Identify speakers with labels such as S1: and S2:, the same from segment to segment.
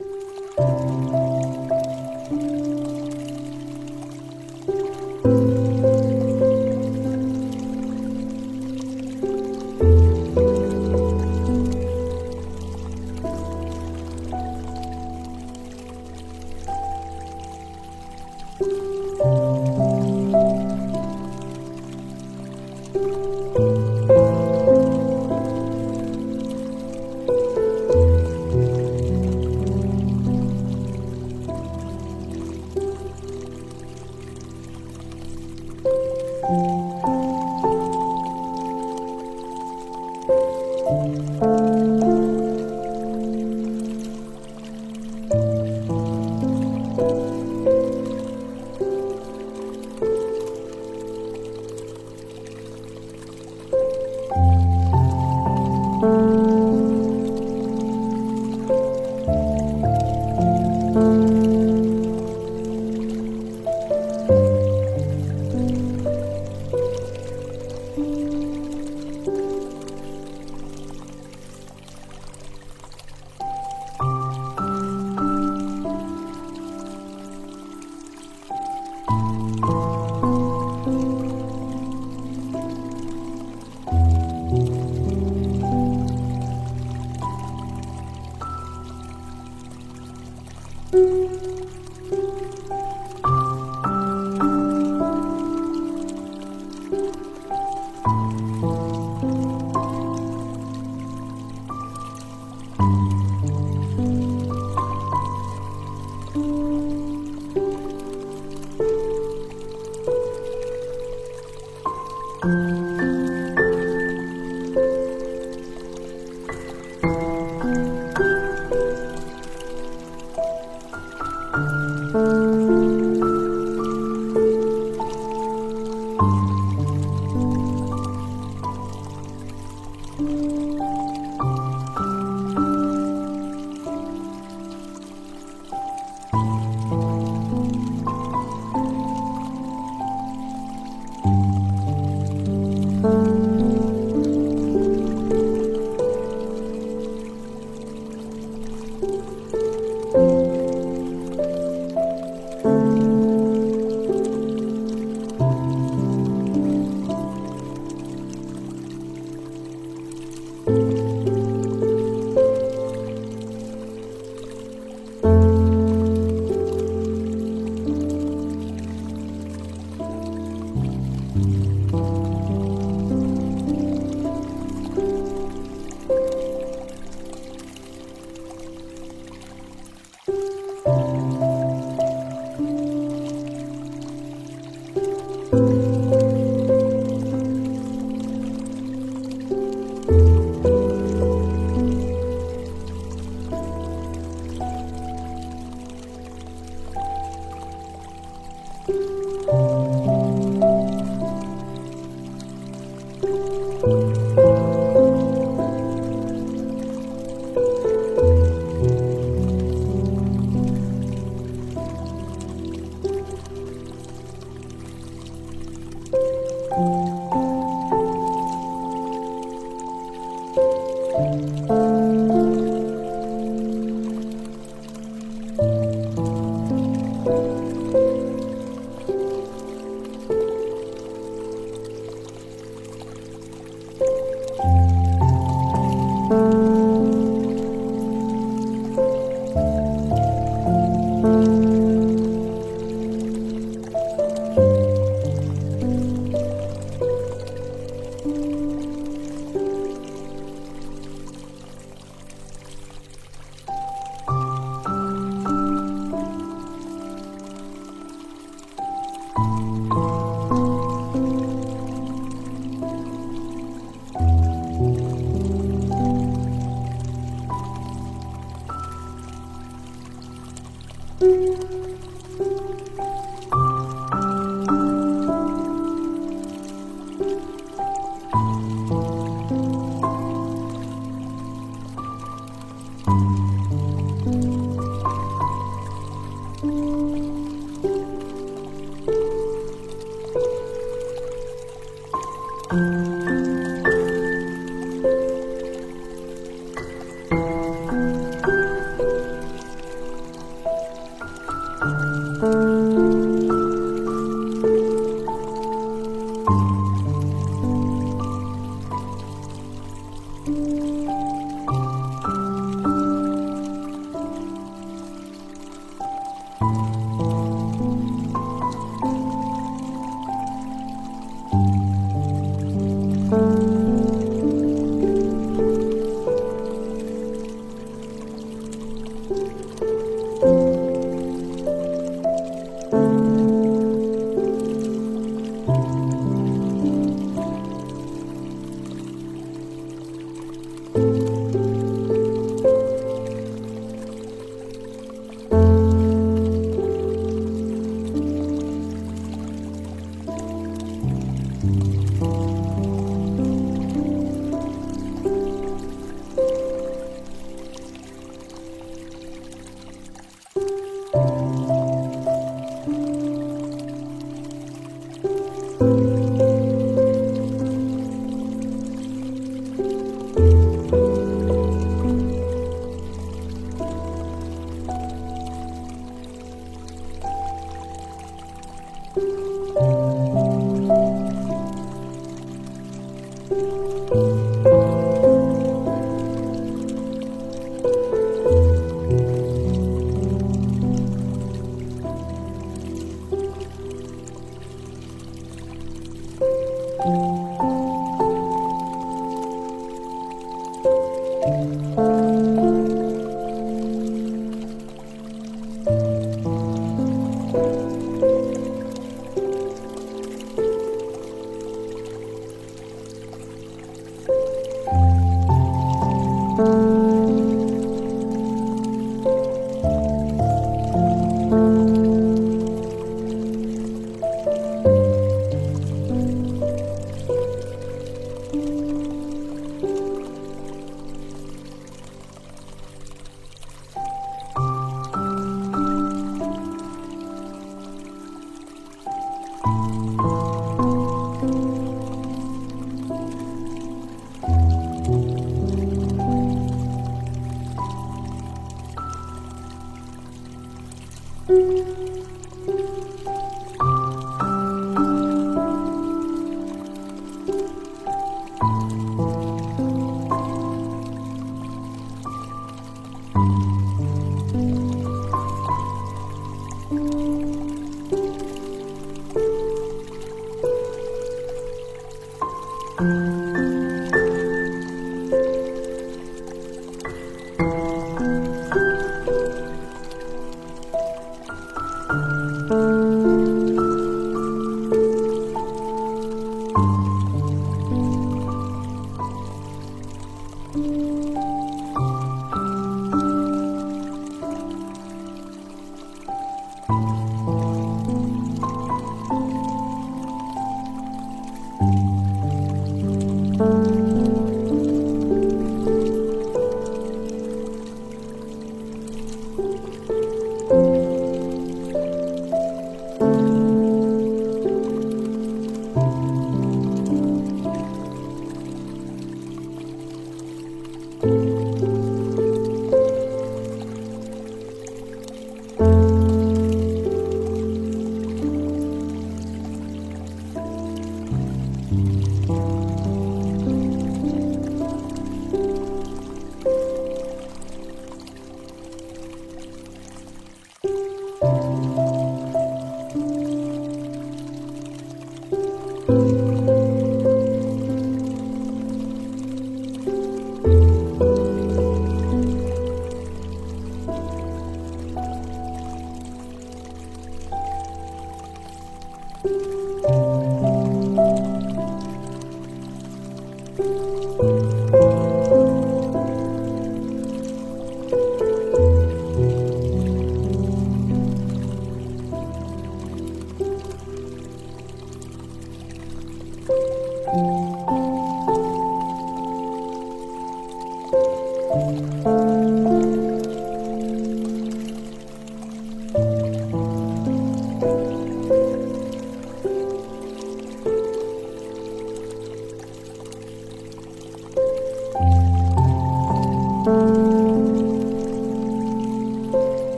S1: you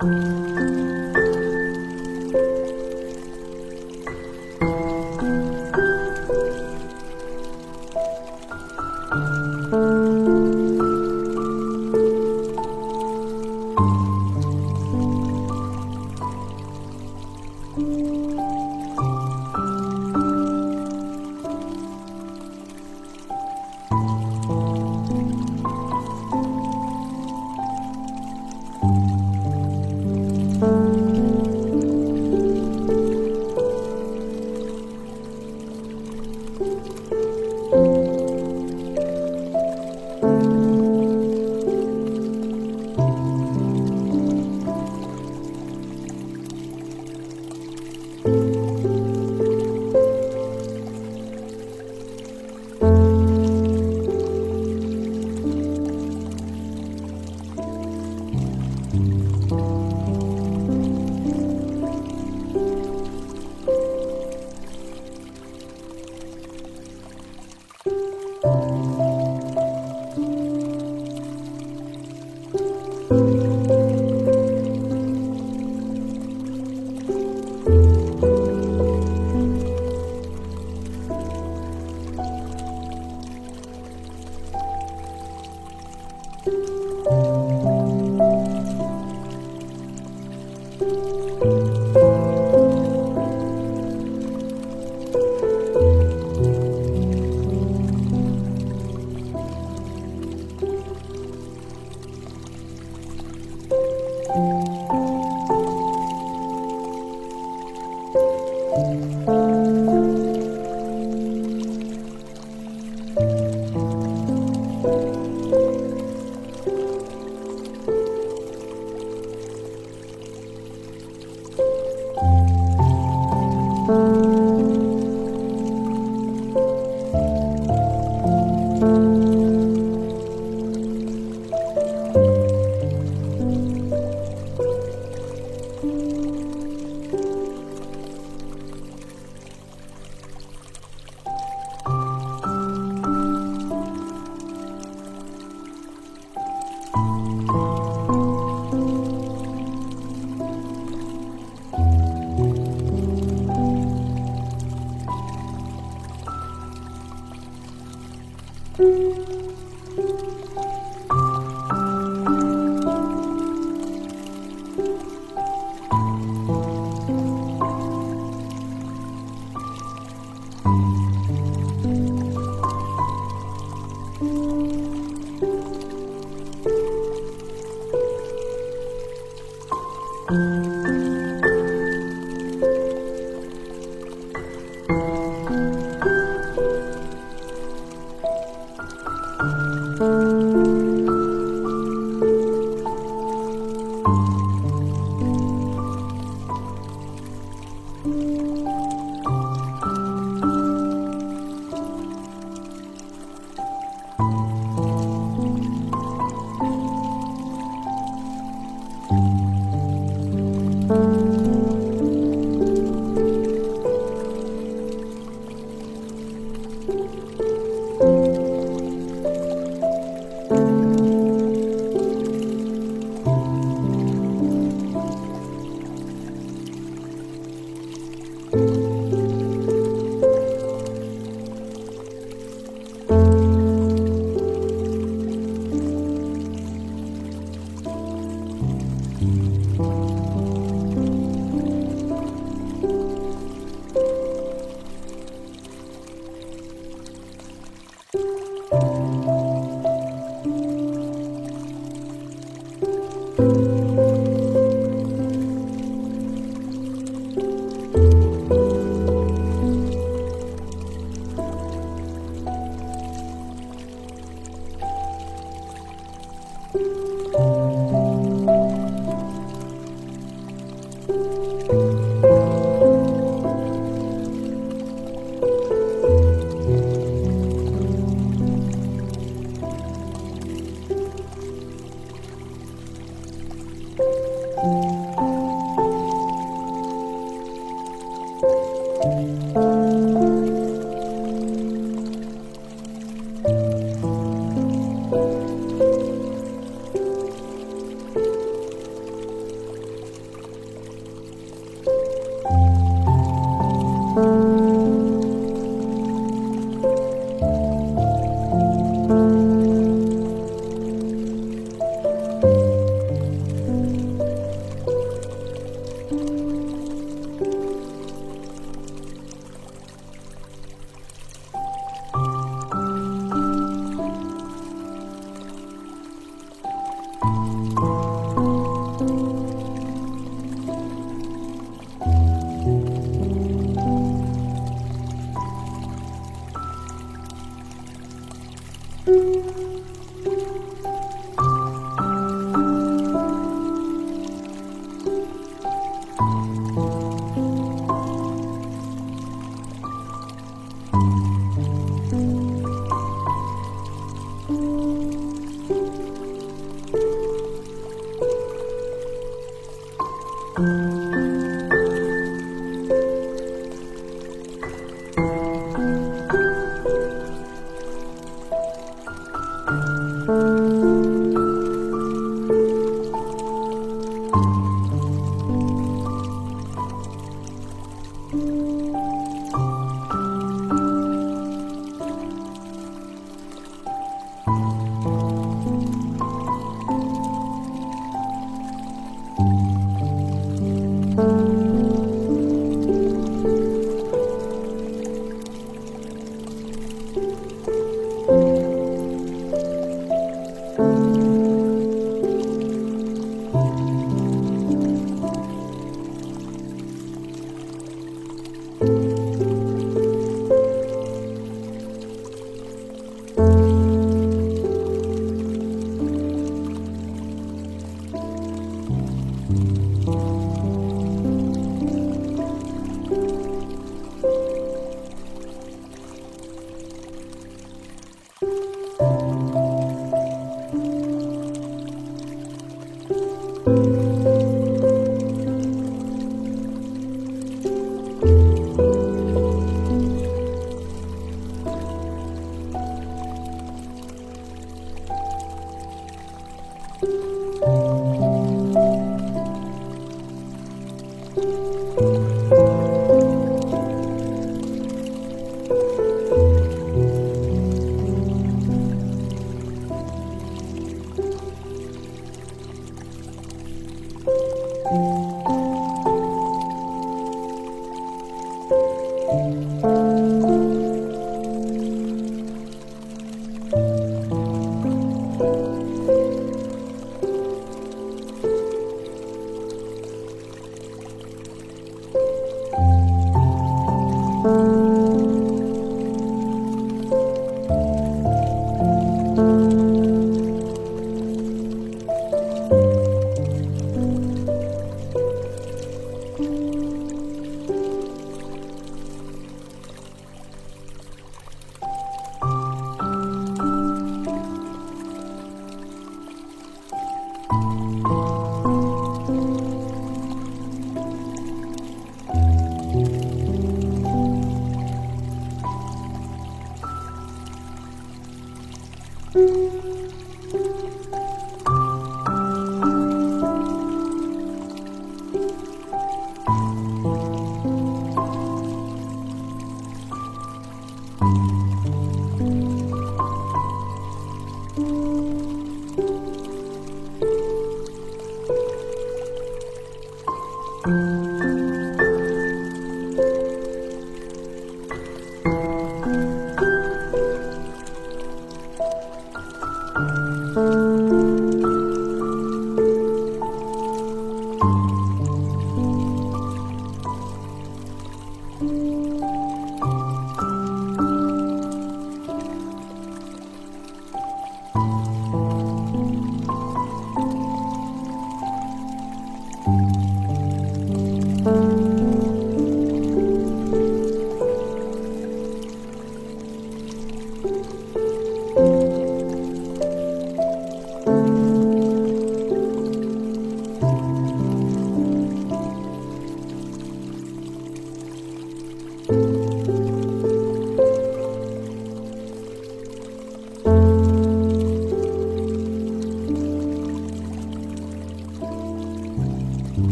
S1: Thank you.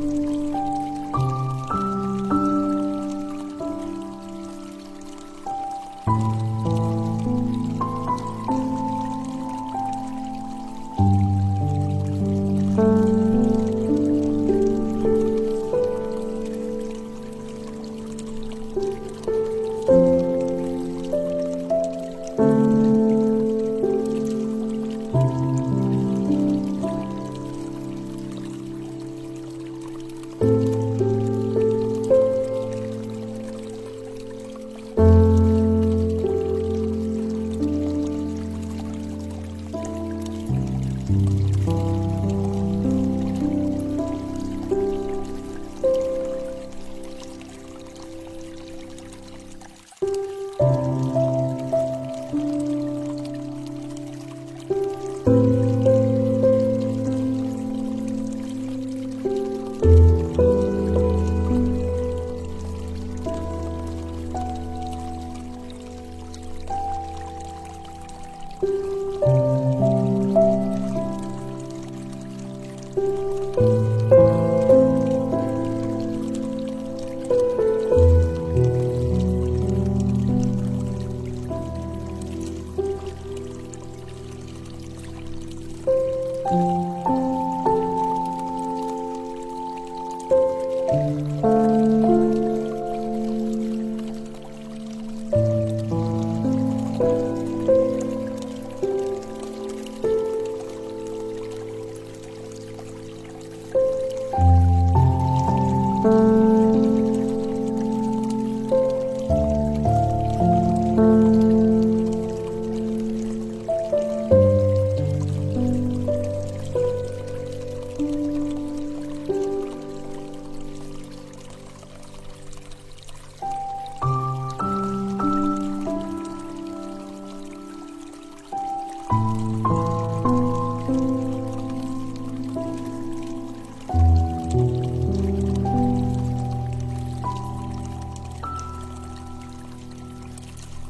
S2: Thank you.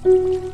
S2: Thank you.